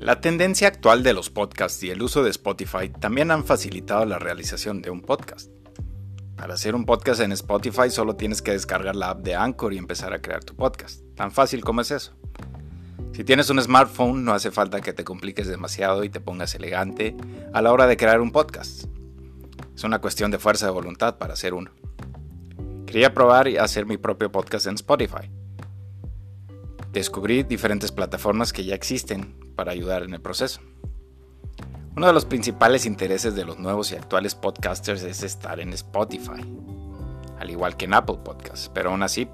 La tendencia actual de los podcasts y el uso de Spotify también han facilitado la realización de un podcast. Para hacer un podcast en Spotify solo tienes que descargar la app de Anchor y empezar a crear tu podcast. Tan fácil como es eso. Si tienes un smartphone no hace falta que te compliques demasiado y te pongas elegante a la hora de crear un podcast. Es una cuestión de fuerza de voluntad para hacer uno. Quería probar y hacer mi propio podcast en Spotify. Descubrí diferentes plataformas que ya existen para ayudar en el proceso. Uno de los principales intereses de los nuevos y actuales podcasters es estar en Spotify, al igual que en Apple Podcasts, pero aún así,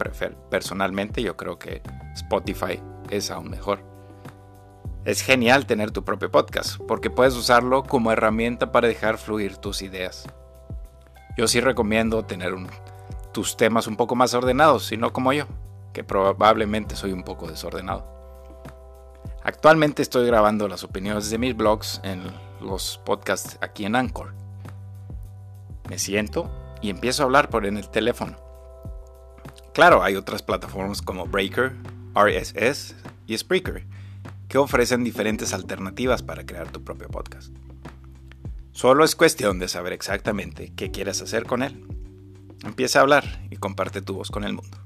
personalmente yo creo que Spotify es aún mejor. Es genial tener tu propio podcast, porque puedes usarlo como herramienta para dejar fluir tus ideas. Yo sí recomiendo tener tus temas un poco más ordenados, si no como yo, que probablemente soy un poco desordenado. Actualmente estoy grabando las opiniones de mis blogs en los podcasts aquí en Anchor. Me siento y empiezo a hablar por en el teléfono. Claro, hay otras plataformas como Breaker, RSS y Spreaker que ofrecen diferentes alternativas para crear tu propio podcast. Solo es cuestión de saber exactamente qué quieres hacer con él. Empieza a hablar y comparte tu voz con el mundo.